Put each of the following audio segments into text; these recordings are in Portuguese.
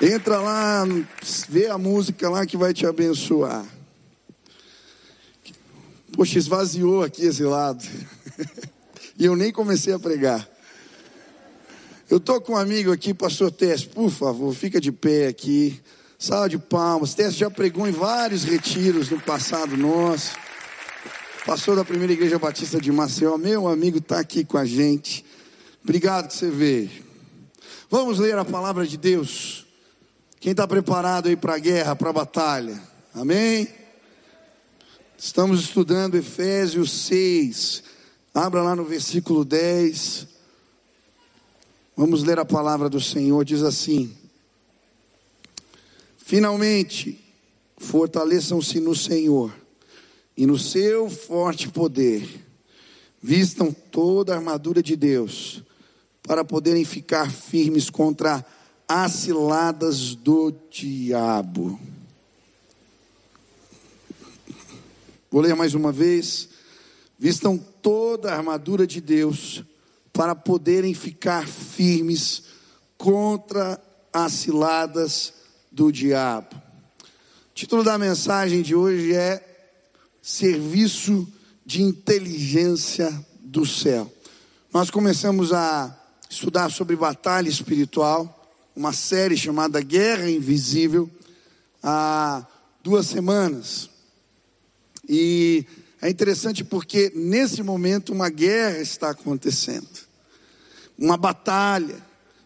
Entra lá, vê a música lá que vai te abençoar. Poxa, esvaziou aqui esse lado. e eu nem comecei a pregar. Eu tô com um amigo aqui, pastor Tess, por favor, fica de pé aqui. Sala de palmas. Tess já pregou em vários retiros no passado nosso. Pastor da primeira igreja batista de Maceió, meu amigo está aqui com a gente. Obrigado que você veio. Vamos ler a palavra de Deus. Quem está preparado aí para a guerra, para a batalha? Amém? Estamos estudando Efésios 6. Abra lá no versículo 10. Vamos ler a palavra do Senhor. Diz assim: Finalmente, fortaleçam-se no Senhor e no seu forte poder. Vistam toda a armadura de Deus para poderem ficar firmes contra a as ciladas do diabo. Vou ler mais uma vez. Vistam toda a armadura de Deus para poderem ficar firmes contra as ciladas do diabo. O título da mensagem de hoje é Serviço de Inteligência do Céu. Nós começamos a estudar sobre batalha espiritual uma série chamada Guerra Invisível há duas semanas. E é interessante porque nesse momento uma guerra está acontecendo, uma batalha.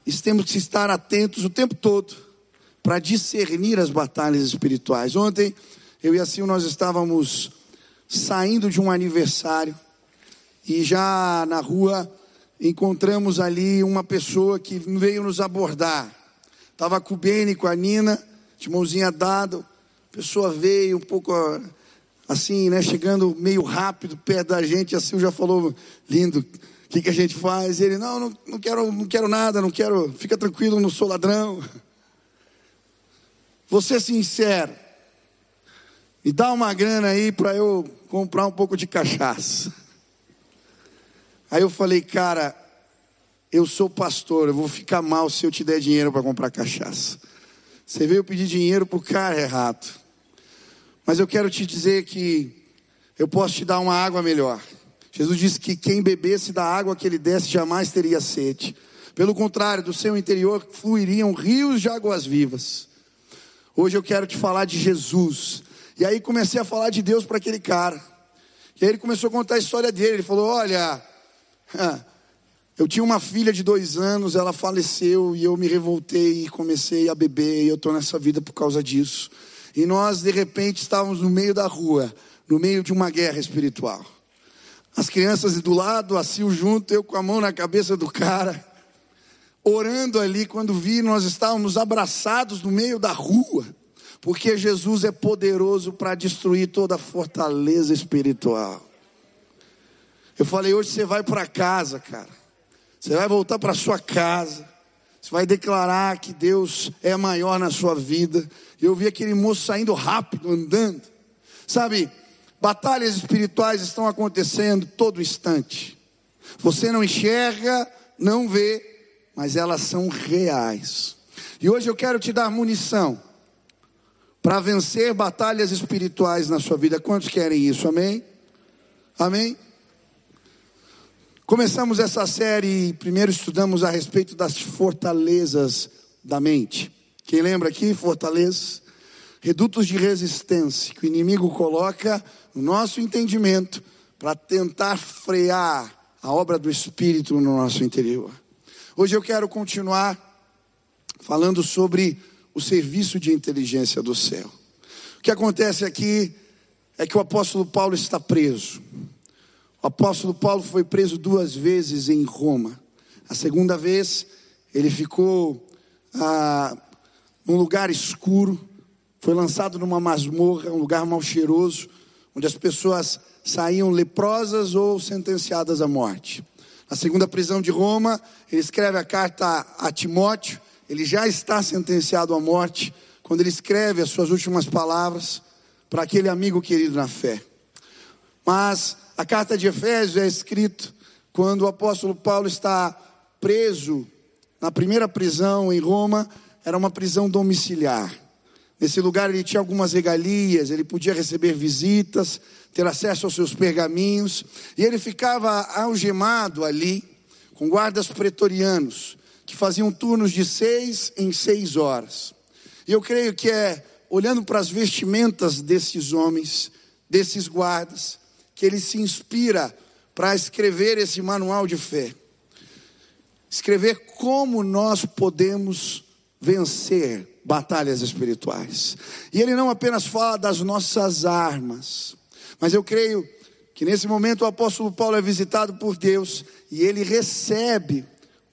E temos que estar atentos o tempo todo para discernir as batalhas espirituais. Ontem eu e assim nós estávamos saindo de um aniversário e já na rua encontramos ali uma pessoa que veio nos abordar. Estava com o Beni, com a Nina, de mãozinha dada. A pessoa veio um pouco assim, né? Chegando meio rápido perto da gente. Assim já falou, lindo, o que, que a gente faz? E ele, não, não, não, quero, não quero nada, não quero, fica tranquilo, não sou ladrão. Ser sincero. Me dá uma grana aí para eu comprar um pouco de cachaça. Aí eu falei, cara, eu sou pastor, eu vou ficar mal se eu te der dinheiro para comprar cachaça. Você veio pedir dinheiro para o cara errado. Mas eu quero te dizer que eu posso te dar uma água melhor. Jesus disse que quem bebesse da água que ele desse jamais teria sede. Pelo contrário, do seu interior fluiriam rios de águas vivas. Hoje eu quero te falar de Jesus. E aí comecei a falar de Deus para aquele cara. E aí ele começou a contar a história dele. Ele falou: Olha, eu tinha uma filha de dois anos, ela faleceu e eu me revoltei e comecei a beber. E eu estou nessa vida por causa disso. E nós, de repente, estávamos no meio da rua, no meio de uma guerra espiritual. As crianças do lado, assim junto, eu com a mão na cabeça do cara, orando ali. Quando vi, nós estávamos abraçados no meio da rua, porque Jesus é poderoso para destruir toda a fortaleza espiritual. Eu falei, hoje você vai para casa, cara. Você vai voltar para sua casa. Você vai declarar que Deus é maior na sua vida. Eu vi aquele moço saindo rápido, andando. Sabe, batalhas espirituais estão acontecendo todo instante. Você não enxerga, não vê, mas elas são reais. E hoje eu quero te dar munição para vencer batalhas espirituais na sua vida. Quantos querem isso? Amém? Amém? Começamos essa série e primeiro estudamos a respeito das fortalezas da mente. Quem lembra aqui? Fortalezas, redutos de resistência que o inimigo coloca no nosso entendimento para tentar frear a obra do Espírito no nosso interior. Hoje eu quero continuar falando sobre o serviço de inteligência do céu. O que acontece aqui é que o apóstolo Paulo está preso. O apóstolo Paulo foi preso duas vezes em Roma. A segunda vez, ele ficou ah, num lugar escuro, foi lançado numa masmorra, um lugar mal cheiroso, onde as pessoas saíam leprosas ou sentenciadas à morte. Na segunda prisão de Roma, ele escreve a carta a Timóteo, ele já está sentenciado à morte, quando ele escreve as suas últimas palavras para aquele amigo querido na fé. Mas a carta de Efésios é escrita quando o apóstolo Paulo está preso na primeira prisão em Roma era uma prisão domiciliar. Nesse lugar ele tinha algumas regalias, ele podia receber visitas, ter acesso aos seus pergaminhos, e ele ficava algemado ali, com guardas pretorianos, que faziam turnos de seis em seis horas. E eu creio que é olhando para as vestimentas desses homens, desses guardas, que ele se inspira para escrever esse manual de fé. Escrever como nós podemos vencer batalhas espirituais. E ele não apenas fala das nossas armas, mas eu creio que nesse momento o apóstolo Paulo é visitado por Deus e ele recebe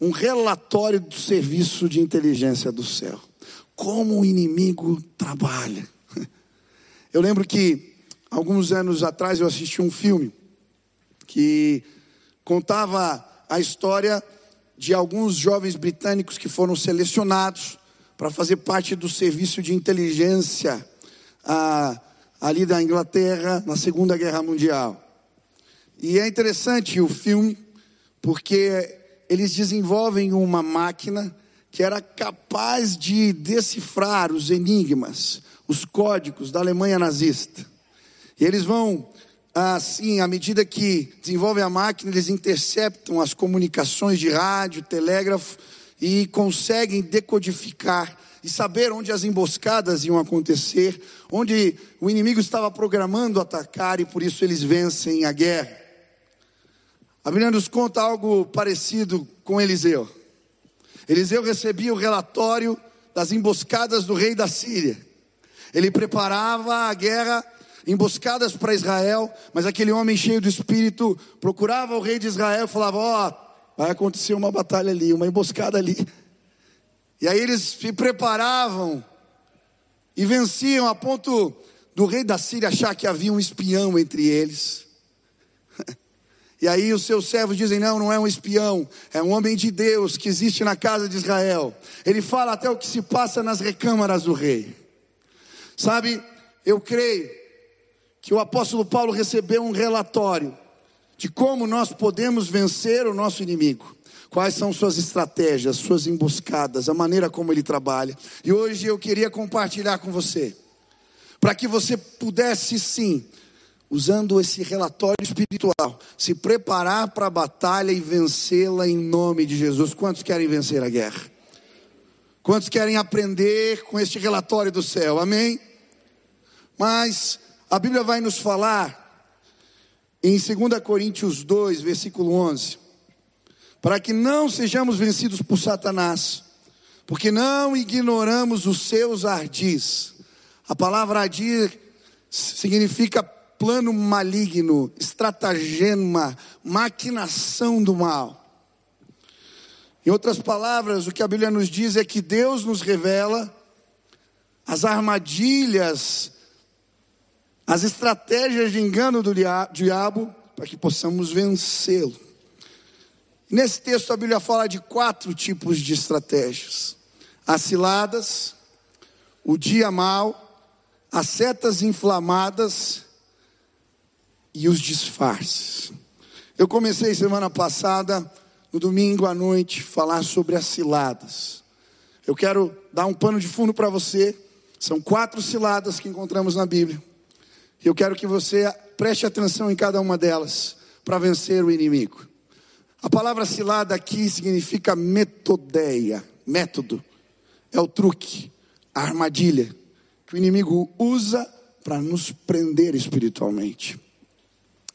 um relatório do serviço de inteligência do céu. Como o inimigo trabalha. Eu lembro que alguns anos atrás eu assisti um filme que contava a história de alguns jovens britânicos que foram selecionados para fazer parte do serviço de inteligência ah, ali da Inglaterra na Segunda Guerra Mundial. E é interessante o filme, porque eles desenvolvem uma máquina que era capaz de decifrar os enigmas, os códigos da Alemanha nazista. E eles vão, assim, à medida que desenvolvem a máquina, eles interceptam as comunicações de rádio, telégrafo e conseguem decodificar e saber onde as emboscadas iam acontecer, onde o inimigo estava programando atacar e por isso eles vencem a guerra. A Bíblia nos conta algo parecido com Eliseu. Eliseu recebia o relatório das emboscadas do rei da Síria. Ele preparava a guerra, emboscadas para Israel, mas aquele homem cheio do espírito procurava o rei de Israel e falava: Ó, oh, vai acontecer uma batalha ali, uma emboscada ali. E aí eles se preparavam e venciam a ponto do rei da Síria achar que havia um espião entre eles. E aí os seus servos dizem: não, não é um espião, é um homem de Deus que existe na casa de Israel. Ele fala até o que se passa nas recâmaras do rei. Sabe, eu creio que o apóstolo Paulo recebeu um relatório de como nós podemos vencer o nosso inimigo. Quais são suas estratégias, suas emboscadas, a maneira como ele trabalha. E hoje eu queria compartilhar com você, para que você pudesse sim, usando esse relatório espiritual, se preparar para a batalha e vencê-la em nome de Jesus. Quantos querem vencer a guerra? Quantos querem aprender com este relatório do céu? Amém? Mas a Bíblia vai nos falar em 2 Coríntios 2, versículo 11, para que não sejamos vencidos por Satanás, porque não ignoramos os seus ardis. A palavra ardir significa plano maligno, estratagema, maquinação do mal. Em outras palavras, o que a Bíblia nos diz é que Deus nos revela as armadilhas as estratégias de engano do diabo para que possamos vencê-lo. Nesse texto a Bíblia fala de quatro tipos de estratégias: as ciladas, o dia mal, as setas inflamadas e os disfarces. Eu comecei semana passada, no domingo à noite, falar sobre as ciladas. Eu quero dar um pano de fundo para você. São quatro ciladas que encontramos na Bíblia. Eu quero que você preste atenção em cada uma delas para vencer o inimigo. A palavra cilada aqui significa metodeia, método. É o truque, a armadilha que o inimigo usa para nos prender espiritualmente.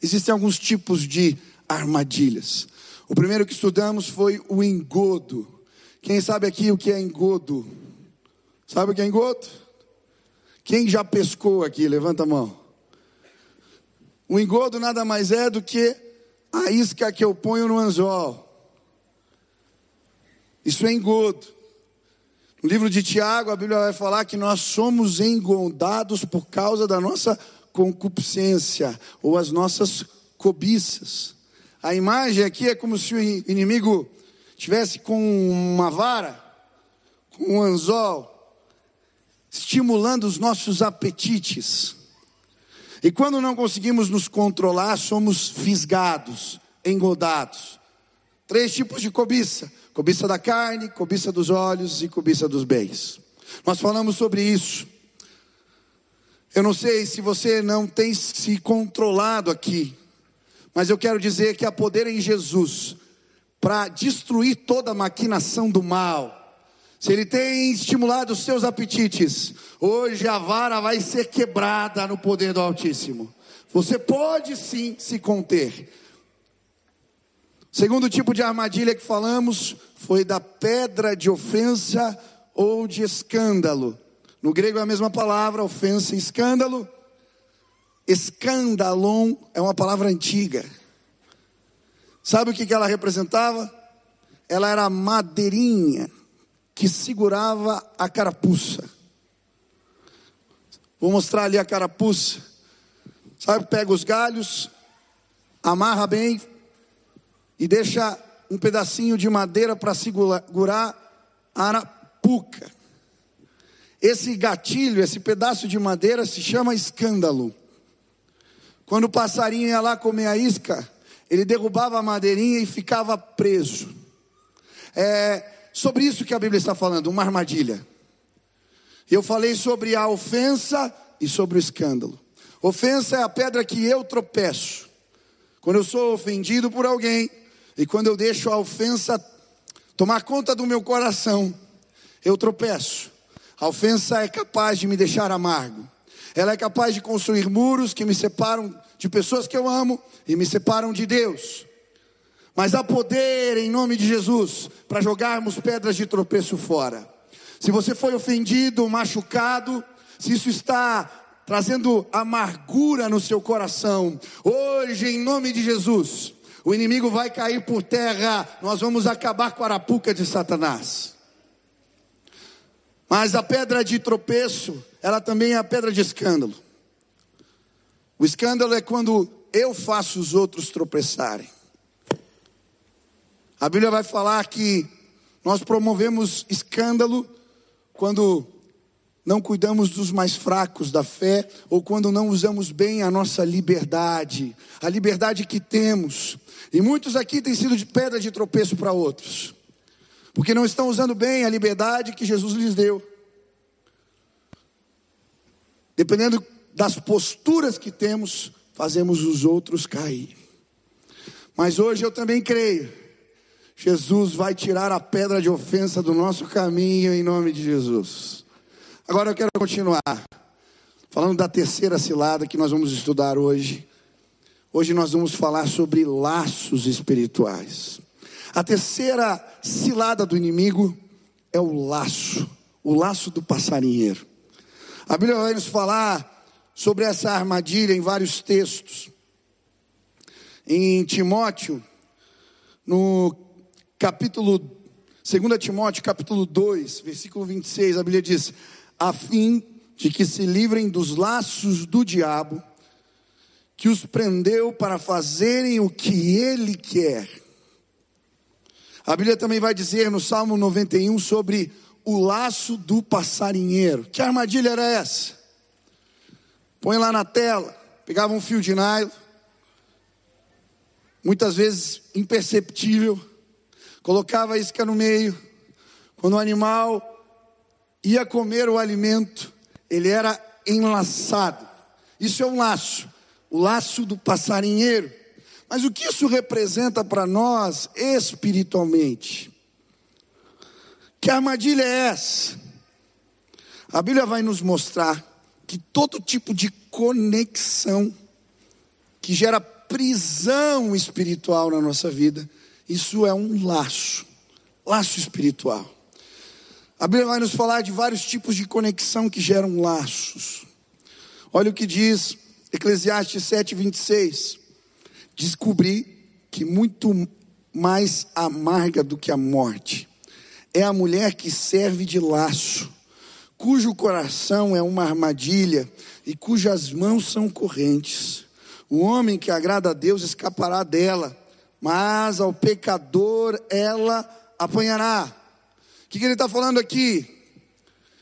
Existem alguns tipos de armadilhas. O primeiro que estudamos foi o engodo. Quem sabe aqui o que é engodo? Sabe o que é engodo? Quem já pescou aqui? Levanta a mão. O engodo nada mais é do que a isca que eu ponho no anzol. Isso é engodo. No livro de Tiago, a Bíblia vai falar que nós somos engodados por causa da nossa concupiscência ou as nossas cobiças. A imagem aqui é como se o inimigo tivesse com uma vara, com um anzol, estimulando os nossos apetites. E quando não conseguimos nos controlar, somos fisgados, engodados. Três tipos de cobiça: Cobiça da carne, cobiça dos olhos e cobiça dos bens. Nós falamos sobre isso. Eu não sei se você não tem se controlado aqui, mas eu quero dizer que há poder em Jesus para destruir toda a maquinação do mal. Se ele tem estimulado os seus apetites, hoje a vara vai ser quebrada no poder do Altíssimo. Você pode sim se conter. Segundo tipo de armadilha que falamos foi da pedra de ofensa ou de escândalo. No grego é a mesma palavra, ofensa e escândalo. Escandalon é uma palavra antiga. Sabe o que ela representava? Ela era madeirinha que segurava a carapuça. Vou mostrar ali a carapuça. Sabe, pega os galhos, amarra bem e deixa um pedacinho de madeira para segurar a arapuca. Esse gatilho, esse pedaço de madeira se chama escândalo. Quando o passarinho ia lá comer a isca, ele derrubava a madeirinha e ficava preso. É sobre isso que a Bíblia está falando, uma armadilha. Eu falei sobre a ofensa e sobre o escândalo. Ofensa é a pedra que eu tropeço. Quando eu sou ofendido por alguém e quando eu deixo a ofensa tomar conta do meu coração, eu tropeço. A ofensa é capaz de me deixar amargo. Ela é capaz de construir muros que me separam de pessoas que eu amo e me separam de Deus. Mas há poder em nome de Jesus para jogarmos pedras de tropeço fora. Se você foi ofendido, machucado, se isso está trazendo amargura no seu coração, hoje em nome de Jesus, o inimigo vai cair por terra, nós vamos acabar com a arapuca de Satanás. Mas a pedra de tropeço, ela também é a pedra de escândalo. O escândalo é quando eu faço os outros tropeçarem. A Bíblia vai falar que nós promovemos escândalo quando não cuidamos dos mais fracos da fé ou quando não usamos bem a nossa liberdade, a liberdade que temos. E muitos aqui têm sido de pedra de tropeço para outros porque não estão usando bem a liberdade que Jesus lhes deu. Dependendo das posturas que temos, fazemos os outros cair. Mas hoje eu também creio. Jesus vai tirar a pedra de ofensa do nosso caminho em nome de Jesus. Agora eu quero continuar falando da terceira cilada que nós vamos estudar hoje. Hoje nós vamos falar sobre laços espirituais. A terceira cilada do inimigo é o laço, o laço do passarinheiro. A Bíblia vai nos falar sobre essa armadilha em vários textos. Em Timóteo, no capítulo 2 Timóteo, capítulo 2, versículo 26, a Bíblia diz: a fim de que se livrem dos laços do diabo, que os prendeu para fazerem o que ele quer. A Bíblia também vai dizer no Salmo 91 sobre o laço do passarinheiro. Que armadilha era essa? Põe lá na tela, pegava um fio de nylon, muitas vezes imperceptível, colocava a isca no meio. Quando o animal ia comer o alimento, ele era enlaçado. Isso é um laço, o laço do passarinheiro. Mas o que isso representa para nós espiritualmente? Que armadilha é essa? A Bíblia vai nos mostrar que todo tipo de conexão que gera prisão espiritual na nossa vida, isso é um laço, laço espiritual. A Bíblia vai nos falar de vários tipos de conexão que geram laços. Olha o que diz Eclesiastes 7, 26 descobri que muito mais amarga do que a morte é a mulher que serve de laço, cujo coração é uma armadilha e cujas mãos são correntes. O homem que agrada a Deus escapará dela, mas ao pecador ela apanhará. O que, que ele está falando aqui?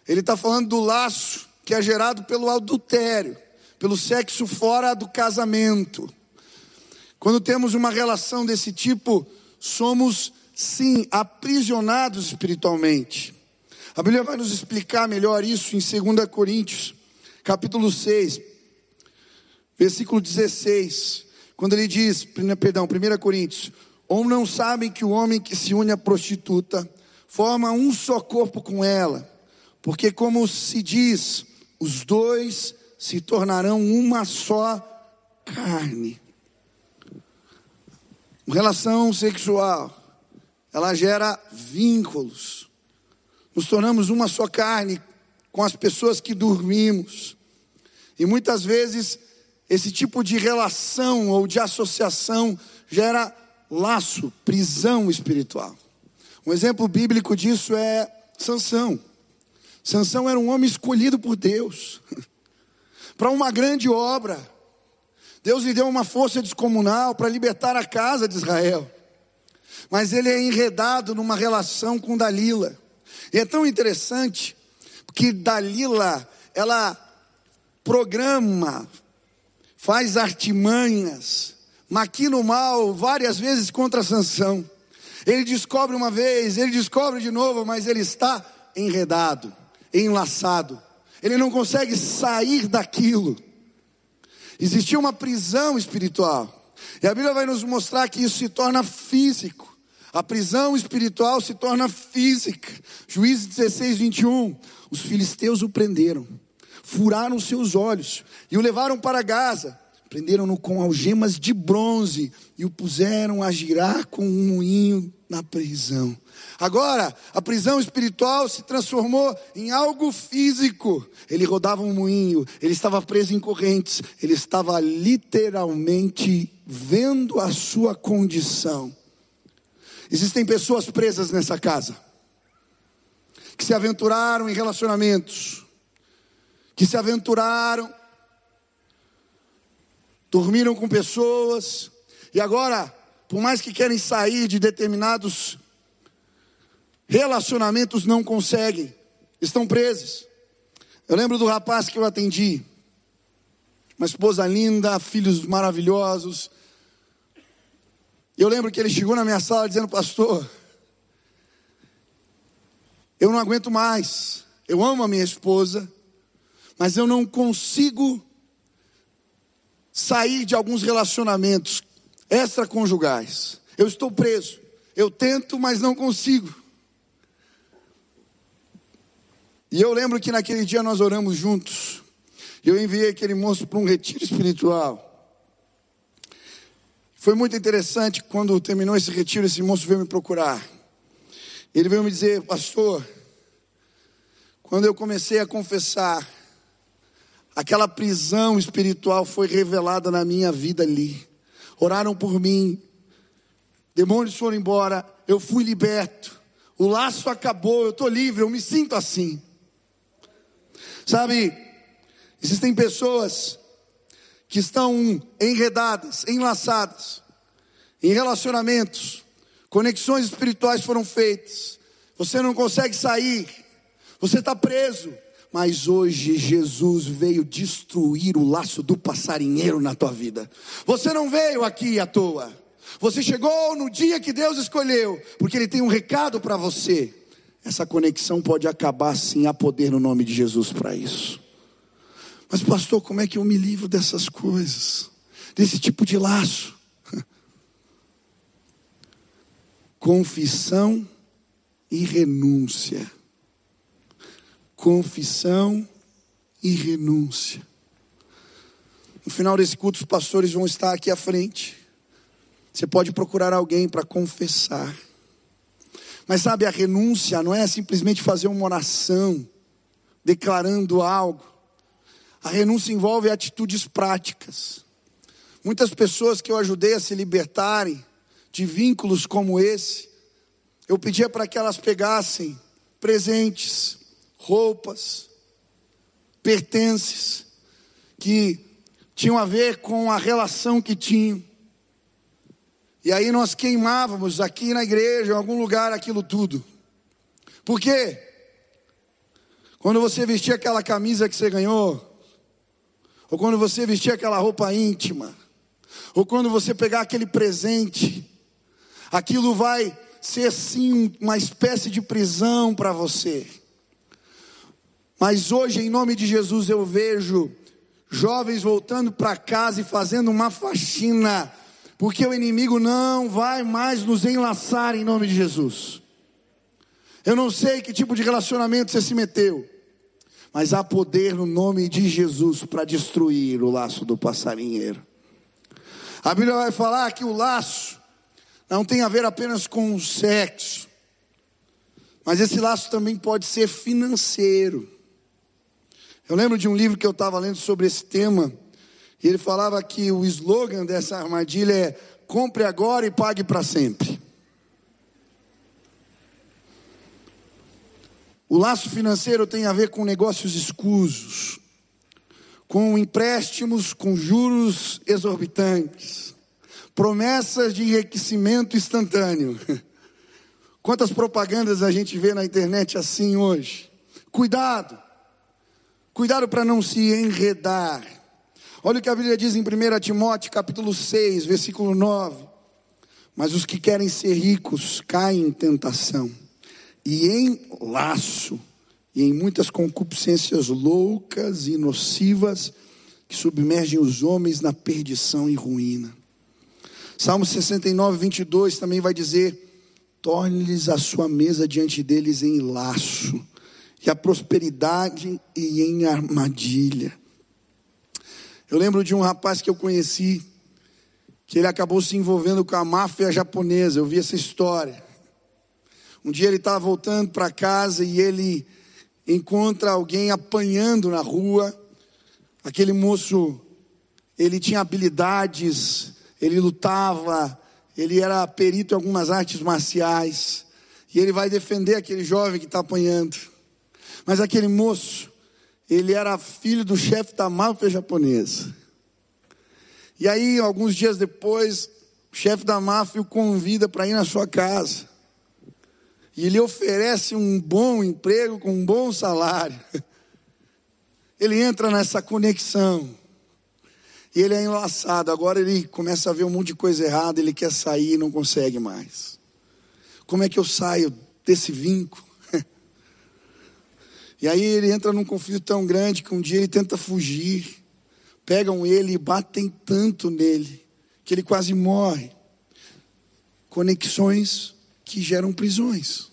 Ele está falando do laço que é gerado pelo adultério, pelo sexo fora do casamento. Quando temos uma relação desse tipo, somos sim, aprisionados espiritualmente. A Bíblia vai nos explicar melhor isso em 2 Coríntios, capítulo 6, versículo 16, quando ele diz, perdão, 1 Coríntios, ou não sabem que o homem que se une à prostituta forma um só corpo com ela, porque como se diz, os dois se tornarão uma só carne. Relação sexual, ela gera vínculos. Nos tornamos uma só carne com as pessoas que dormimos. E muitas vezes esse tipo de relação ou de associação gera laço, prisão espiritual. Um exemplo bíblico disso é Sansão. Sansão era um homem escolhido por Deus para uma grande obra. Deus lhe deu uma força descomunal para libertar a casa de Israel. Mas ele é enredado numa relação com Dalila. E é tão interessante que Dalila, ela programa, faz artimanhas, maquina o mal várias vezes contra Sansão. Ele descobre uma vez, ele descobre de novo, mas ele está enredado enlaçado. Ele não consegue sair daquilo. Existia uma prisão espiritual. E a Bíblia vai nos mostrar que isso se torna físico. A prisão espiritual se torna física. Juízes 16, 21. Os filisteus o prenderam, furaram seus olhos e o levaram para Gaza. Prenderam-no com algemas de bronze e o puseram a girar com um moinho na prisão. Agora, a prisão espiritual se transformou em algo físico. Ele rodava um moinho, ele estava preso em correntes, ele estava literalmente vendo a sua condição. Existem pessoas presas nessa casa, que se aventuraram em relacionamentos, que se aventuraram, dormiram com pessoas, e agora, por mais que querem sair de determinados Relacionamentos não conseguem, estão presos. Eu lembro do rapaz que eu atendi, uma esposa linda, filhos maravilhosos. Eu lembro que ele chegou na minha sala dizendo, pastor, eu não aguento mais. Eu amo a minha esposa, mas eu não consigo sair de alguns relacionamentos extraconjugais. Eu estou preso. Eu tento, mas não consigo. E eu lembro que naquele dia nós oramos juntos. Eu enviei aquele moço para um retiro espiritual. Foi muito interessante quando terminou esse retiro, esse moço veio me procurar. Ele veio me dizer, pastor, quando eu comecei a confessar, aquela prisão espiritual foi revelada na minha vida ali. Oraram por mim, demônios foram embora, eu fui liberto, o laço acabou, eu estou livre, eu me sinto assim. Sabe, existem pessoas que estão enredadas, enlaçadas, em relacionamentos, conexões espirituais foram feitas, você não consegue sair, você está preso, mas hoje Jesus veio destruir o laço do passarinheiro na tua vida. Você não veio aqui à toa. Você chegou no dia que Deus escolheu, porque Ele tem um recado para você. Essa conexão pode acabar sim, há poder no nome de Jesus para isso. Mas, pastor, como é que eu me livro dessas coisas? Desse tipo de laço? Confissão e renúncia. Confissão e renúncia. No final desse culto, os pastores vão estar aqui à frente. Você pode procurar alguém para confessar. Mas sabe, a renúncia não é simplesmente fazer uma oração, declarando algo. A renúncia envolve atitudes práticas. Muitas pessoas que eu ajudei a se libertarem de vínculos como esse, eu pedia para que elas pegassem presentes, roupas, pertences, que tinham a ver com a relação que tinham. E aí nós queimávamos aqui na igreja, em algum lugar, aquilo tudo. Por quê? Quando você vestia aquela camisa que você ganhou, ou quando você vestia aquela roupa íntima, ou quando você pegar aquele presente, aquilo vai ser sim uma espécie de prisão para você. Mas hoje, em nome de Jesus, eu vejo jovens voltando para casa e fazendo uma faxina, porque o inimigo não vai mais nos enlaçar em nome de Jesus. Eu não sei que tipo de relacionamento você se meteu, mas há poder no nome de Jesus para destruir o laço do passarinheiro. A Bíblia vai falar que o laço não tem a ver apenas com o sexo, mas esse laço também pode ser financeiro. Eu lembro de um livro que eu estava lendo sobre esse tema, e ele falava que o slogan dessa armadilha é: compre agora e pague para sempre. O laço financeiro tem a ver com negócios escusos, com empréstimos com juros exorbitantes, promessas de enriquecimento instantâneo. Quantas propagandas a gente vê na internet assim hoje? Cuidado, cuidado para não se enredar. Olha o que a Bíblia diz em 1 Timóteo capítulo 6, versículo 9. Mas os que querem ser ricos caem em tentação e em laço, e em muitas concupiscências loucas e nocivas que submergem os homens na perdição e ruína. Salmo 69, 22 também vai dizer: torne-lhes a sua mesa diante deles em laço, e a prosperidade e em armadilha. Eu lembro de um rapaz que eu conheci, que ele acabou se envolvendo com a máfia japonesa, eu vi essa história. Um dia ele estava voltando para casa e ele encontra alguém apanhando na rua. Aquele moço, ele tinha habilidades, ele lutava, ele era perito em algumas artes marciais. E ele vai defender aquele jovem que está apanhando. Mas aquele moço, ele era filho do chefe da máfia japonesa. E aí, alguns dias depois, o chefe da máfia o convida para ir na sua casa e lhe oferece um bom emprego com um bom salário. Ele entra nessa conexão. E ele é enlaçado. Agora ele começa a ver um monte de coisa errada, ele quer sair e não consegue mais. Como é que eu saio desse vínculo? E aí ele entra num conflito tão grande que um dia ele tenta fugir. Pegam ele e batem tanto nele que ele quase morre. Conexões que geram prisões.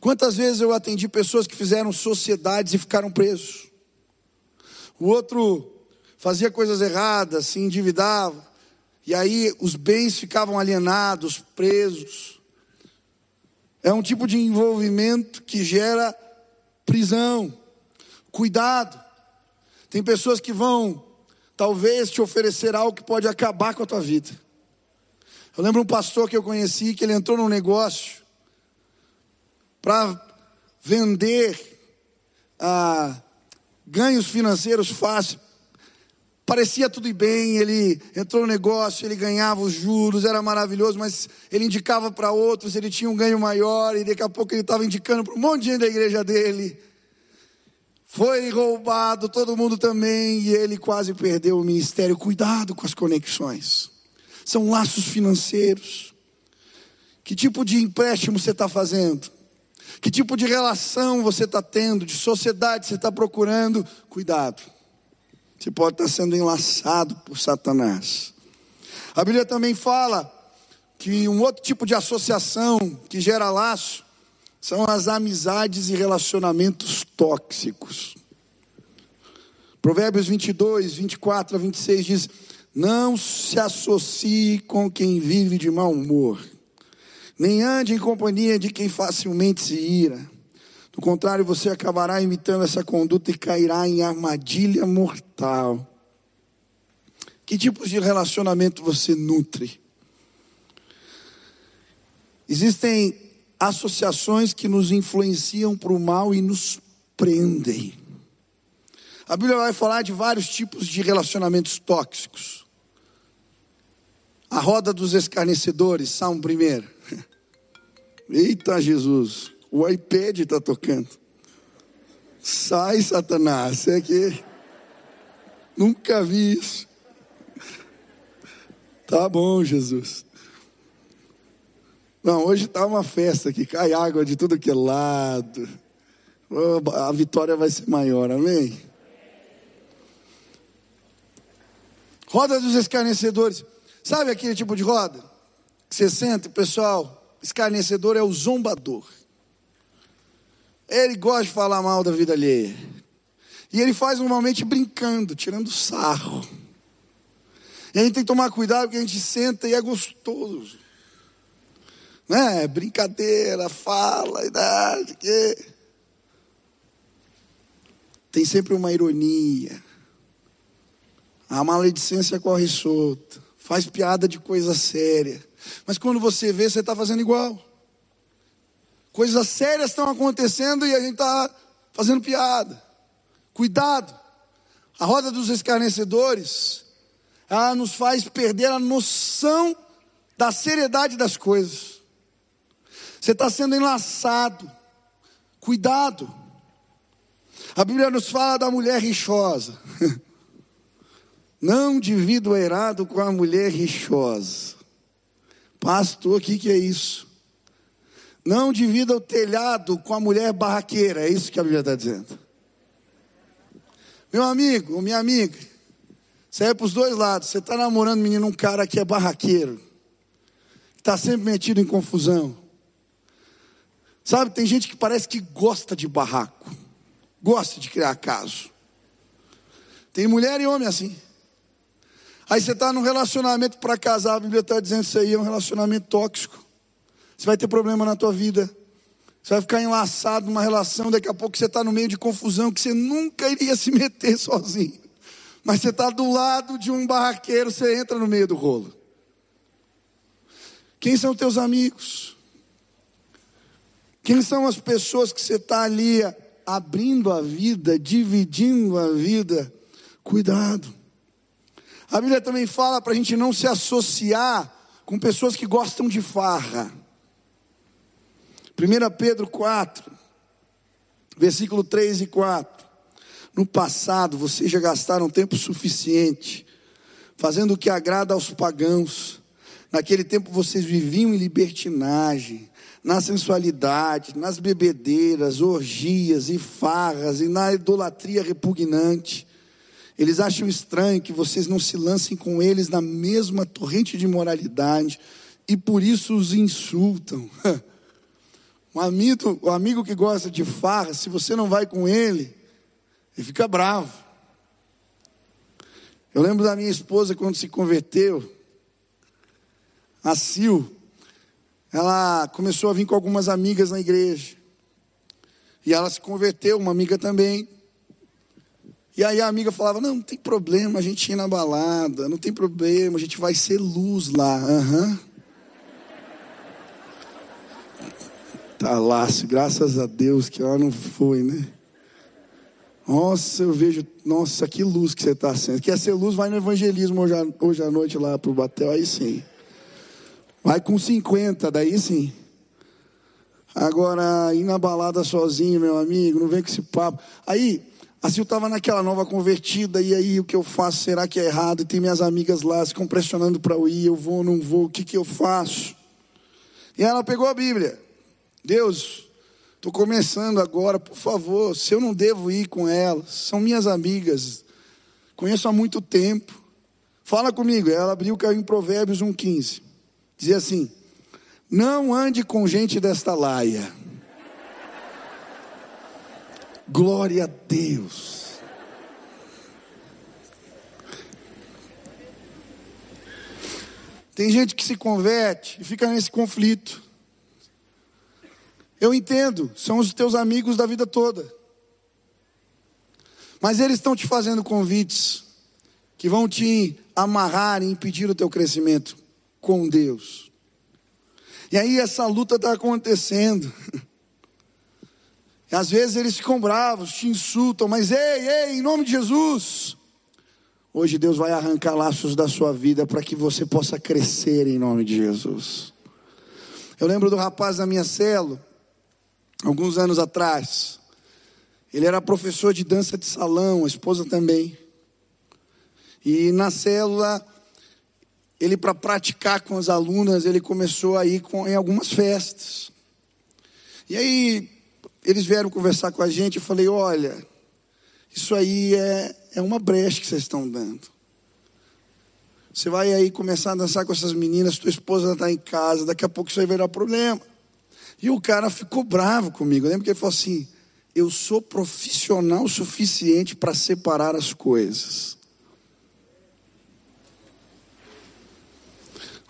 Quantas vezes eu atendi pessoas que fizeram sociedades e ficaram presos? O outro fazia coisas erradas, se endividava, e aí os bens ficavam alienados, presos. É um tipo de envolvimento que gera prisão. Cuidado. Tem pessoas que vão talvez te oferecer algo que pode acabar com a tua vida. Eu lembro um pastor que eu conheci que ele entrou num negócio para vender ah, ganhos financeiros fáceis. Parecia tudo bem, ele entrou no negócio, ele ganhava os juros, era maravilhoso, mas ele indicava para outros, ele tinha um ganho maior, e daqui a pouco ele estava indicando para um monte de gente da igreja dele. Foi roubado, todo mundo também, e ele quase perdeu o ministério. Cuidado com as conexões são laços financeiros. Que tipo de empréstimo você está fazendo? Que tipo de relação você está tendo, de sociedade você está procurando? Cuidado, você pode estar sendo enlaçado por Satanás. A Bíblia também fala que um outro tipo de associação que gera laço são as amizades e relacionamentos tóxicos. Provérbios 22, 24 a 26 diz: não se associe com quem vive de mau humor, nem ande em companhia de quem facilmente se ira. Do contrário, você acabará imitando essa conduta e cairá em armadilha mortal. Que tipos de relacionamento você nutre? Existem associações que nos influenciam para o mal e nos prendem. A Bíblia vai falar de vários tipos de relacionamentos tóxicos. A roda dos escarnecedores, Salmo primeiro. Eita Jesus, o iPad está tocando. Sai, Satanás, é que nunca vi isso. Tá bom, Jesus. Não, hoje está uma festa aqui, cai água de tudo que é lado. A vitória vai ser maior, amém? Roda dos escarnecedores. Sabe aquele tipo de roda? Que você senta, pessoal, escarnecedor é o zombador. Ele gosta de falar mal da vida alheia. E ele faz normalmente brincando, tirando sarro. E a gente tem que tomar cuidado porque a gente senta e é gostoso. Né? Brincadeira, fala, idade, que. Tem sempre uma ironia. A maledicência corre solta. Faz piada de coisa séria. Mas quando você vê, você está fazendo igual. Coisas sérias estão acontecendo e a gente está fazendo piada. Cuidado. A roda dos escarnecedores, ela nos faz perder a noção da seriedade das coisas. Você está sendo enlaçado. Cuidado. A Bíblia nos fala da mulher rixosa. Não divida o eirado com a mulher rixosa. Pastor, o que, que é isso? Não divida o telhado com a mulher barraqueira. É isso que a Bíblia está dizendo. Meu amigo, minha amiga, você é para os dois lados. Você está namorando, menino, um cara que é barraqueiro, que está sempre metido em confusão. Sabe, tem gente que parece que gosta de barraco, gosta de criar caso. Tem mulher e homem assim. Aí você está num relacionamento para casar, a Bíblia está dizendo isso aí, é um relacionamento tóxico. Você vai ter problema na tua vida. Você vai ficar enlaçado numa relação, daqui a pouco você está no meio de confusão que você nunca iria se meter sozinho. Mas você está do lado de um barraqueiro, você entra no meio do rolo. Quem são teus amigos? Quem são as pessoas que você está ali abrindo a vida, dividindo a vida? Cuidado. A Bíblia também fala para a gente não se associar com pessoas que gostam de farra. 1 Pedro 4, versículo 3 e 4. No passado vocês já gastaram tempo suficiente fazendo o que agrada aos pagãos. Naquele tempo vocês viviam em libertinagem, na sensualidade, nas bebedeiras, orgias e farras e na idolatria repugnante. Eles acham estranho que vocês não se lancem com eles na mesma torrente de moralidade e por isso os insultam. Um amigo, um amigo que gosta de farra, se você não vai com ele, ele fica bravo. Eu lembro da minha esposa quando se converteu, a Sil, ela começou a vir com algumas amigas na igreja. E ela se converteu, uma amiga também. E aí a amiga falava: Não, não tem problema, a gente ir na balada, não tem problema, a gente vai ser luz lá. Aham. Uhum. Tá lá, graças a Deus que ela não foi, né? Nossa, eu vejo, nossa, que luz que você está sendo. Quer ser luz, vai no evangelismo hoje, hoje à noite lá para o Batel, aí sim. Vai com 50, daí sim. Agora, ir na balada sozinho, meu amigo, não vem com esse papo. Aí, Assim eu estava naquela nova convertida, e aí o que eu faço? Será que é errado? E tem minhas amigas lá se pressionando para eu ir, eu vou, ou não vou, o que, que eu faço? E ela pegou a Bíblia. Deus, estou começando agora, por favor, se eu não devo ir com elas, são minhas amigas, conheço há muito tempo. Fala comigo. Ela abriu caiu em Provérbios 1,15. Dizia assim: Não ande com gente desta laia. Glória a Deus. Tem gente que se converte e fica nesse conflito. Eu entendo, são os teus amigos da vida toda. Mas eles estão te fazendo convites que vão te amarrar e impedir o teu crescimento com Deus. E aí essa luta está acontecendo. E às vezes eles ficam bravos, te insultam, mas ei, ei, em nome de Jesus. Hoje Deus vai arrancar laços da sua vida para que você possa crescer em nome de Jesus. Eu lembro do rapaz da minha célula, alguns anos atrás. Ele era professor de dança de salão, a esposa também. E na célula, ele para praticar com as alunas, ele começou a ir com, em algumas festas. E aí eles vieram conversar com a gente, eu falei, olha, isso aí é, é uma brecha que vocês estão dando. Você vai aí começar a dançar com essas meninas, tua esposa está em casa, daqui a pouco isso aí vai dar problema. E o cara ficou bravo comigo. Eu lembro que ele falou assim: Eu sou profissional suficiente para separar as coisas.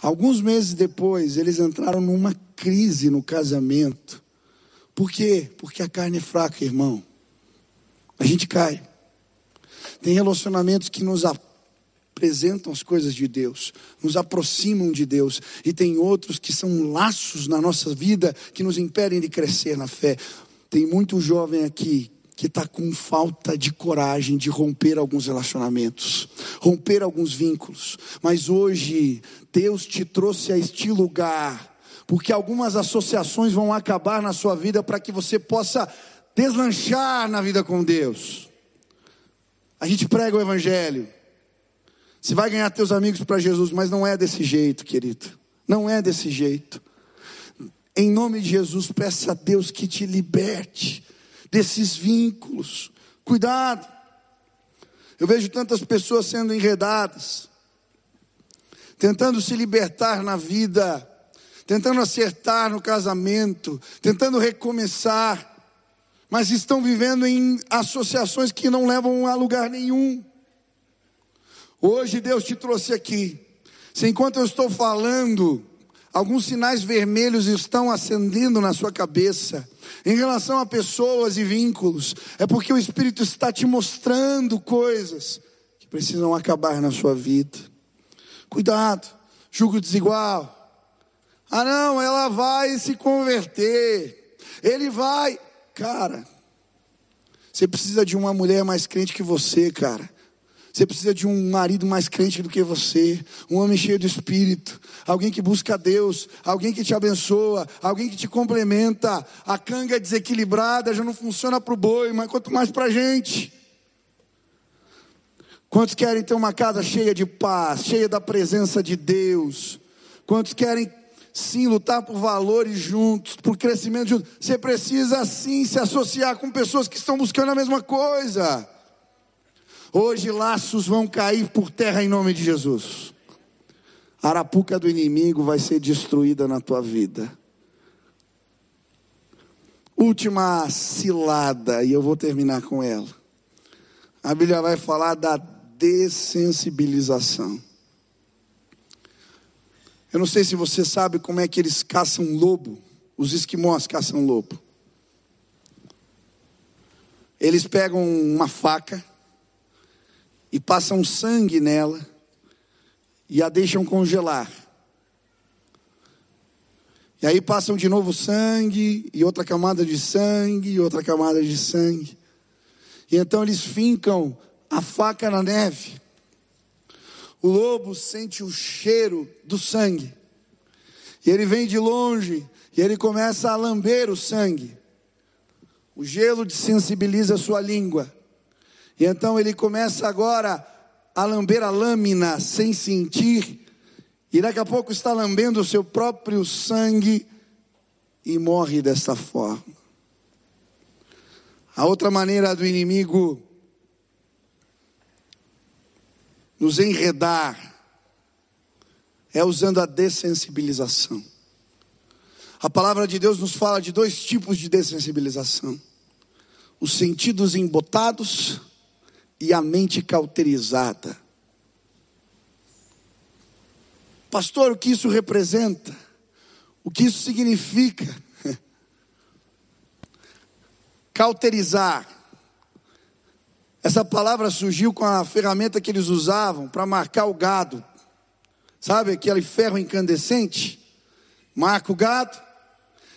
Alguns meses depois, eles entraram numa crise no casamento. Por quê? Porque a carne é fraca, irmão. A gente cai. Tem relacionamentos que nos apresentam as coisas de Deus, nos aproximam de Deus, e tem outros que são laços na nossa vida que nos impedem de crescer na fé. Tem muito jovem aqui que está com falta de coragem de romper alguns relacionamentos, romper alguns vínculos, mas hoje Deus te trouxe a este lugar, porque algumas associações vão acabar na sua vida para que você possa deslanchar na vida com Deus. A gente prega o Evangelho, você vai ganhar teus amigos para Jesus, mas não é desse jeito, querido. Não é desse jeito. Em nome de Jesus, peça a Deus que te liberte desses vínculos. Cuidado. Eu vejo tantas pessoas sendo enredadas, tentando se libertar na vida, tentando acertar no casamento, tentando recomeçar, mas estão vivendo em associações que não levam a lugar nenhum. Hoje Deus te trouxe aqui. Se enquanto eu estou falando, alguns sinais vermelhos estão acendendo na sua cabeça em relação a pessoas e vínculos, é porque o Espírito está te mostrando coisas que precisam acabar na sua vida. Cuidado, julgo desigual. Ah, não, ela vai se converter. Ele vai. Cara, você precisa de uma mulher mais crente que você, cara. Você precisa de um marido mais crente do que você, um homem cheio do espírito, alguém que busca Deus, alguém que te abençoa, alguém que te complementa. A canga desequilibrada já não funciona para o boi, mas quanto mais para a gente. Quantos querem ter uma casa cheia de paz, cheia da presença de Deus? Quantos querem sim lutar por valores juntos, por crescimento juntos? Você precisa sim se associar com pessoas que estão buscando a mesma coisa. Hoje laços vão cair por terra em nome de Jesus. A arapuca do inimigo vai ser destruída na tua vida. Última cilada, e eu vou terminar com ela. A Bíblia vai falar da dessensibilização. Eu não sei se você sabe como é que eles caçam lobo. Os esquimós caçam lobo. Eles pegam uma faca e passam sangue nela e a deixam congelar. E aí passam de novo sangue, e outra camada de sangue, e outra camada de sangue. E então eles fincam a faca na neve. O lobo sente o cheiro do sangue. E ele vem de longe, e ele começa a lamber o sangue. O gelo desensibiliza sua língua. E então ele começa agora a lamber a lâmina sem sentir, e daqui a pouco está lambendo o seu próprio sangue e morre dessa forma. A outra maneira do inimigo nos enredar é usando a dessensibilização. A palavra de Deus nos fala de dois tipos de dessensibilização: os sentidos embotados e a mente cauterizada. Pastor, o que isso representa? O que isso significa? Cauterizar. Essa palavra surgiu com a ferramenta que eles usavam para marcar o gado. Sabe aquele ferro incandescente? Marca o gado.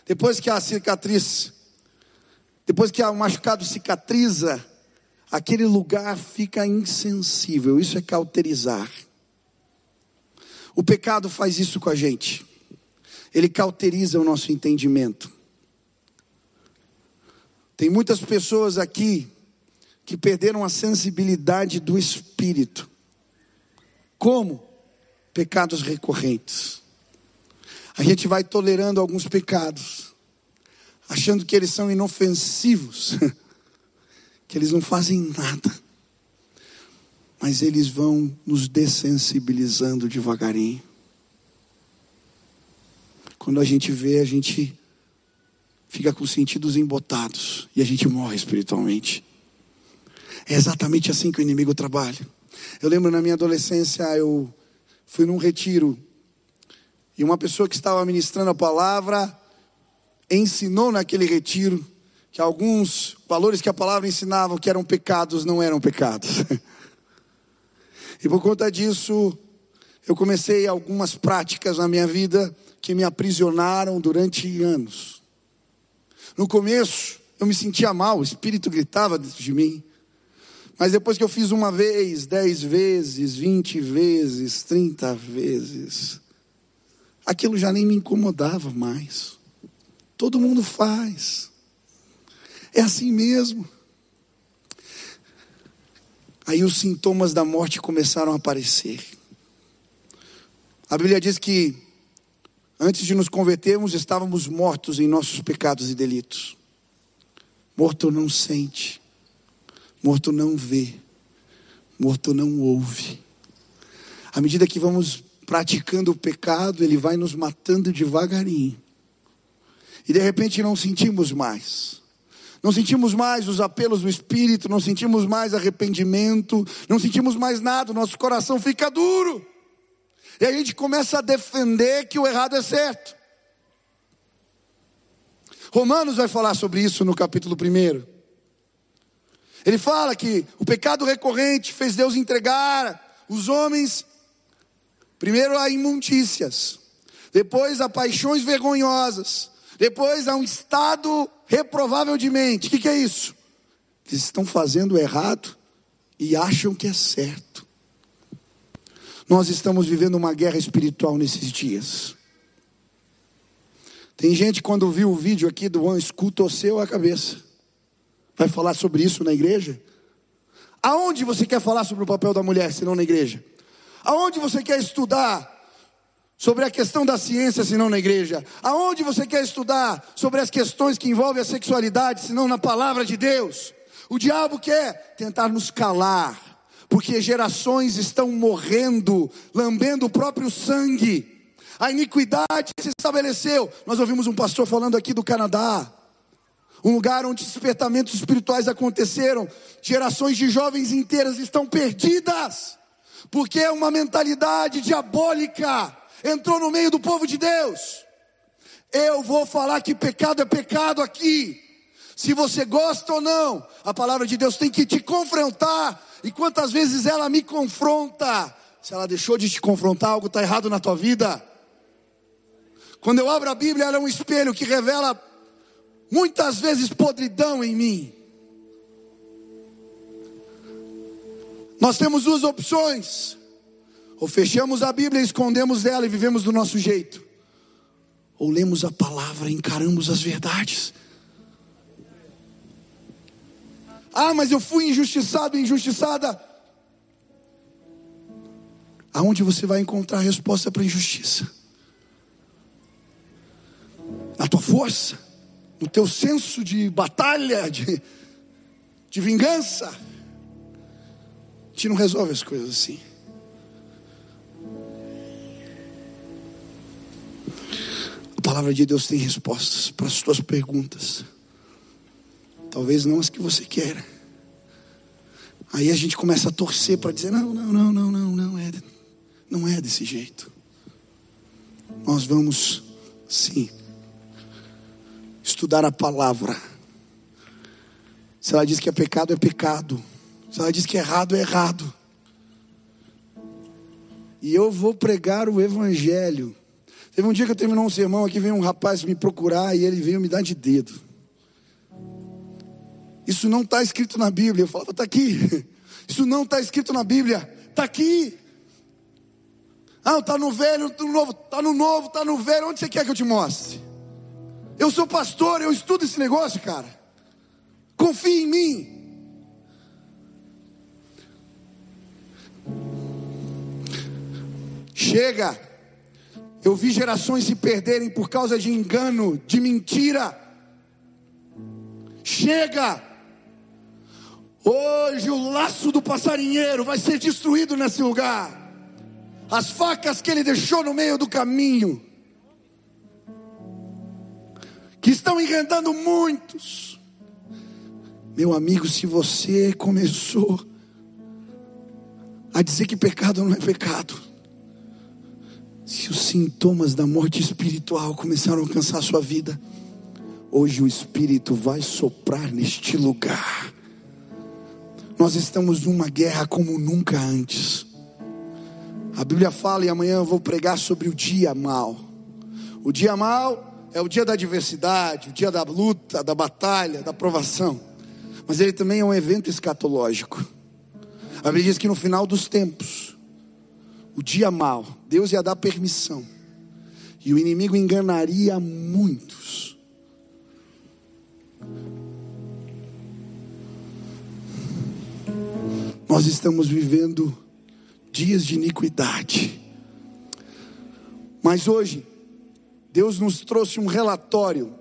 Depois que a cicatriz, depois que o machucado cicatriza, aquele lugar fica insensível. Isso é cauterizar. O pecado faz isso com a gente. Ele cauteriza o nosso entendimento. Tem muitas pessoas aqui que perderam a sensibilidade do espírito. Como? pecados recorrentes. A gente vai tolerando alguns pecados, achando que eles são inofensivos, que eles não fazem nada. Mas eles vão nos dessensibilizando devagarinho. Quando a gente vê, a gente fica com os sentidos embotados e a gente morre espiritualmente. É exatamente assim que o inimigo trabalha. Eu lembro na minha adolescência, eu fui num retiro e uma pessoa que estava ministrando a palavra ensinou naquele retiro que alguns valores que a palavra ensinava que eram pecados não eram pecados. E por conta disso, eu comecei algumas práticas na minha vida que me aprisionaram durante anos. No começo, eu me sentia mal, o espírito gritava dentro de mim. Mas depois que eu fiz uma vez, dez vezes, vinte vezes, trinta vezes, aquilo já nem me incomodava mais. Todo mundo faz. É assim mesmo. Aí os sintomas da morte começaram a aparecer. A Bíblia diz que antes de nos convertermos estávamos mortos em nossos pecados e delitos. Morto não sente, Morto não vê, morto não ouve. À medida que vamos praticando o pecado, ele vai nos matando devagarinho. E de repente não sentimos mais. Não sentimos mais os apelos do Espírito, não sentimos mais arrependimento, não sentimos mais nada, o nosso coração fica duro. E a gente começa a defender que o errado é certo. Romanos vai falar sobre isso no capítulo 1. Ele fala que o pecado recorrente fez Deus entregar os homens, primeiro a imundícias, depois a paixões vergonhosas, depois a um estado reprovável de mente. O que, que é isso? Eles estão fazendo errado e acham que é certo. Nós estamos vivendo uma guerra espiritual nesses dias. Tem gente quando viu o vídeo aqui do One School torceu a cabeça. Vai falar sobre isso na igreja? Aonde você quer falar sobre o papel da mulher, se não na igreja? Aonde você quer estudar sobre a questão da ciência, se não na igreja? Aonde você quer estudar sobre as questões que envolvem a sexualidade, se não na palavra de Deus? O diabo quer tentar nos calar, porque gerações estão morrendo, lambendo o próprio sangue. A iniquidade se estabeleceu. Nós ouvimos um pastor falando aqui do Canadá um lugar onde despertamentos espirituais aconteceram, gerações de jovens inteiras estão perdidas, porque é uma mentalidade diabólica entrou no meio do povo de Deus. Eu vou falar que pecado é pecado aqui. Se você gosta ou não, a palavra de Deus tem que te confrontar. E quantas vezes ela me confronta? Se ela deixou de te confrontar, algo está errado na tua vida. Quando eu abro a Bíblia, ela é um espelho que revela muitas vezes podridão em mim. Nós temos duas opções: ou fechamos a Bíblia, escondemos ela e vivemos do nosso jeito, ou lemos a palavra e encaramos as verdades. Ah, mas eu fui injustiçado, injustiçada. Aonde você vai encontrar a resposta para a injustiça? Na tua força? no teu senso de batalha, de, de vingança. A gente não resolve as coisas assim. Palavra de Deus tem respostas para as tuas perguntas. Talvez não as que você quer. Aí a gente começa a torcer para dizer: não, não, não, não, não, não é, não é desse jeito. Nós vamos, sim, estudar a palavra. Se ela diz que é pecado, é pecado. Se ela diz que é errado, é errado. E eu vou pregar o evangelho. Teve um dia que eu terminou um sermão aqui, veio um rapaz me procurar e ele veio me dar de dedo. Isso não está escrito na Bíblia. Eu falava, está aqui. Isso não está escrito na Bíblia. Está aqui. Ah, está no velho, está no novo, está no novo, está no velho. Onde você quer que eu te mostre? Eu sou pastor, eu estudo esse negócio, cara. Confie em mim. Chega. Eu vi gerações se perderem por causa de engano, de mentira. Chega. Hoje o laço do passarinheiro vai ser destruído nesse lugar. As facas que ele deixou no meio do caminho, que estão enredando muitos. Meu amigo, se você começou a dizer que pecado não é pecado, se os sintomas da morte espiritual começaram a alcançar a sua vida, hoje o Espírito vai soprar neste lugar. Nós estamos numa guerra como nunca antes. A Bíblia fala, e amanhã eu vou pregar sobre o dia mal. O dia mal é o dia da adversidade, o dia da luta, da batalha, da provação. Mas ele também é um evento escatológico. A Bíblia diz que no final dos tempos, o dia mal, Deus ia dar permissão, e o inimigo enganaria muitos. Nós estamos vivendo dias de iniquidade, mas hoje, Deus nos trouxe um relatório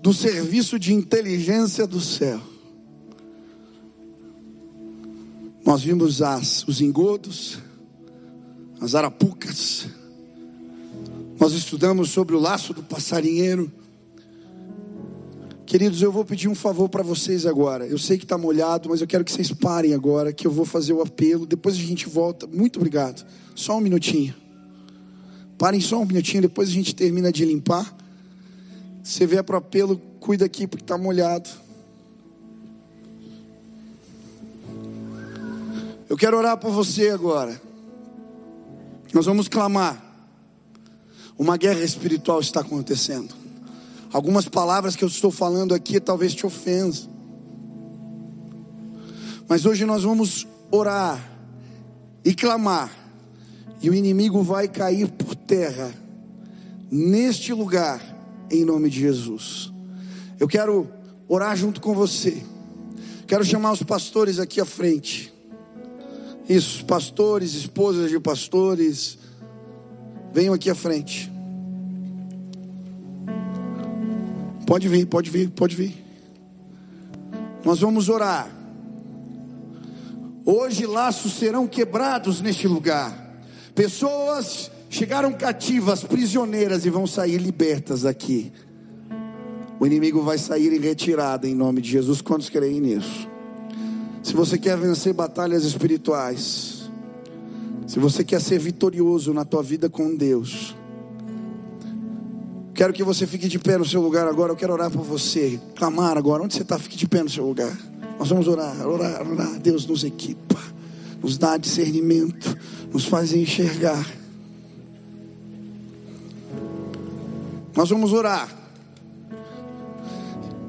do serviço de inteligência do céu. Nós vimos as, os engodos, as arapucas. Nós estudamos sobre o laço do passarinheiro. Queridos, eu vou pedir um favor para vocês agora. Eu sei que está molhado, mas eu quero que vocês parem agora, que eu vou fazer o apelo. Depois a gente volta. Muito obrigado. Só um minutinho. Parem só um minutinho, depois a gente termina de limpar. Você vier para o apelo, cuida aqui porque está molhado. Eu quero orar por você agora. Nós vamos clamar. Uma guerra espiritual está acontecendo. Algumas palavras que eu estou falando aqui talvez te ofendam. Mas hoje nós vamos orar e clamar. E o inimigo vai cair por terra neste lugar em nome de Jesus. Eu quero orar junto com você. Quero chamar os pastores aqui à frente. Isso, pastores, esposas de pastores, venham aqui à frente. Pode vir, pode vir, pode vir. Nós vamos orar. Hoje laços serão quebrados neste lugar. Pessoas chegaram cativas, prisioneiras e vão sair libertas aqui. O inimigo vai sair em retirada em nome de Jesus. Quantos creem nisso? Se você quer vencer batalhas espirituais, se você quer ser vitorioso na tua vida com Deus, quero que você fique de pé no seu lugar agora. Eu quero orar por você, clamar agora. Onde você está? Fique de pé no seu lugar. Nós vamos orar, orar, orar. Deus nos equipa, nos dá discernimento, nos faz enxergar. Nós vamos orar.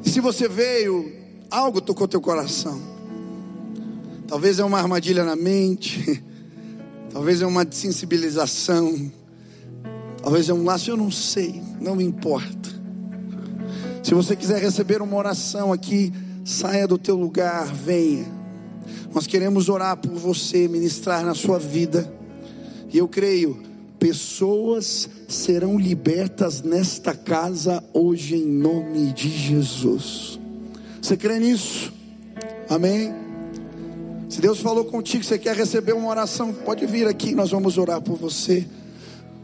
E se você veio, algo tocou teu coração. Talvez é uma armadilha na mente, talvez é uma sensibilização, talvez é um laço, eu não sei, não importa. Se você quiser receber uma oração aqui, saia do teu lugar, venha. Nós queremos orar por você, ministrar na sua vida. E eu creio, pessoas serão libertas nesta casa hoje em nome de Jesus. Você crê nisso? Amém? Se Deus falou contigo, você quer receber uma oração, pode vir aqui, nós vamos orar por você.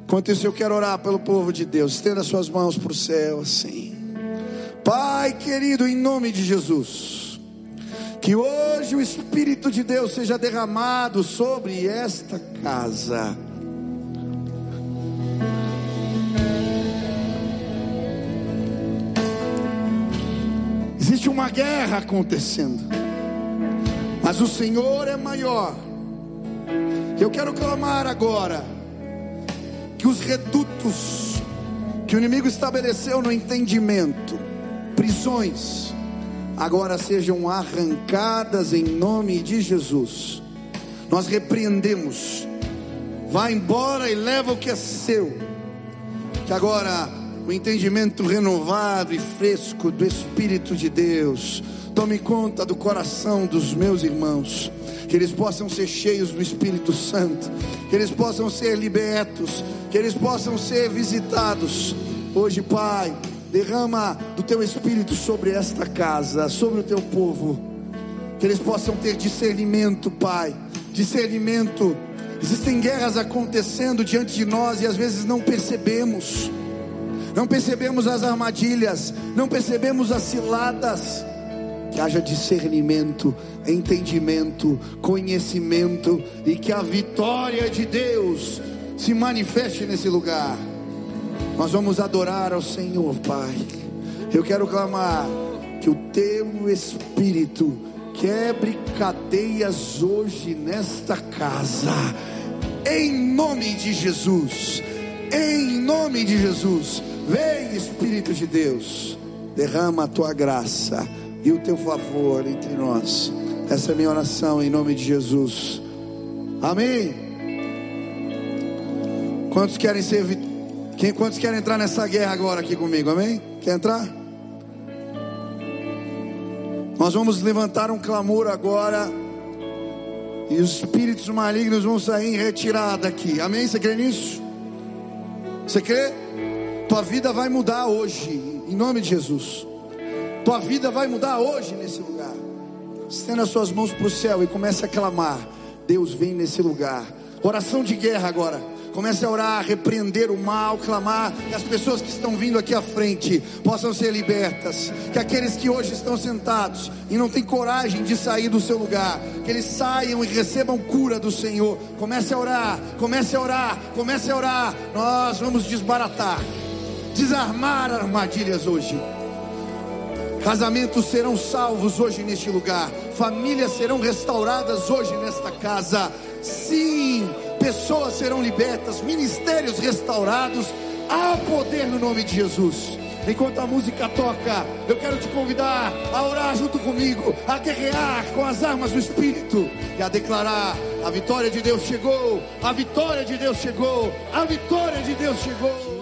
Enquanto isso, eu quero orar pelo povo de Deus. Estenda suas mãos para o céu, assim. Pai querido, em nome de Jesus, que hoje o Espírito de Deus seja derramado sobre esta casa. Existe uma guerra acontecendo mas o Senhor é maior. Eu quero clamar agora que os redutos que o inimigo estabeleceu no entendimento, prisões, agora sejam arrancadas em nome de Jesus. Nós repreendemos. Vá embora e leva o que é seu. Que agora o entendimento renovado e fresco do Espírito de Deus. Tome conta do coração dos meus irmãos, que eles possam ser cheios do Espírito Santo, que eles possam ser libertos, que eles possam ser visitados. Hoje, Pai, derrama do teu Espírito sobre esta casa, sobre o teu povo, que eles possam ter discernimento, Pai, discernimento. Existem guerras acontecendo diante de nós e às vezes não percebemos não percebemos as armadilhas, não percebemos as ciladas. Que haja discernimento, entendimento, conhecimento e que a vitória de Deus se manifeste nesse lugar. Nós vamos adorar ao Senhor, Pai. Eu quero clamar que o teu Espírito quebre cadeias hoje nesta casa, em nome de Jesus. Em nome de Jesus. Vem, Espírito de Deus, derrama a tua graça e o teu favor entre nós. Essa é a minha oração em nome de Jesus. Amém. Quantos querem ser quem quantos querem entrar nessa guerra agora aqui comigo? Amém? Quer entrar? Nós vamos levantar um clamor agora. E os espíritos malignos vão sair em retirada aqui. Amém? Você crê nisso? Você crê? Tua vida vai mudar hoje, em nome de Jesus. Tua vida vai mudar hoje nesse lugar. Estenda as suas mãos para o céu e comece a clamar. Deus vem nesse lugar. Oração de guerra agora. Comece a orar, repreender o mal, clamar que as pessoas que estão vindo aqui à frente possam ser libertas. Que aqueles que hoje estão sentados e não têm coragem de sair do seu lugar, que eles saiam e recebam cura do Senhor. Comece a orar, comece a orar, comece a orar. Nós vamos desbaratar desarmar armadilhas hoje. Casamentos serão salvos hoje neste lugar, famílias serão restauradas hoje nesta casa. Sim, pessoas serão libertas, ministérios restaurados. Há poder no nome de Jesus. Enquanto a música toca, eu quero te convidar a orar junto comigo, a guerrear com as armas do Espírito e a declarar: a vitória de Deus chegou, a vitória de Deus chegou, a vitória de Deus chegou.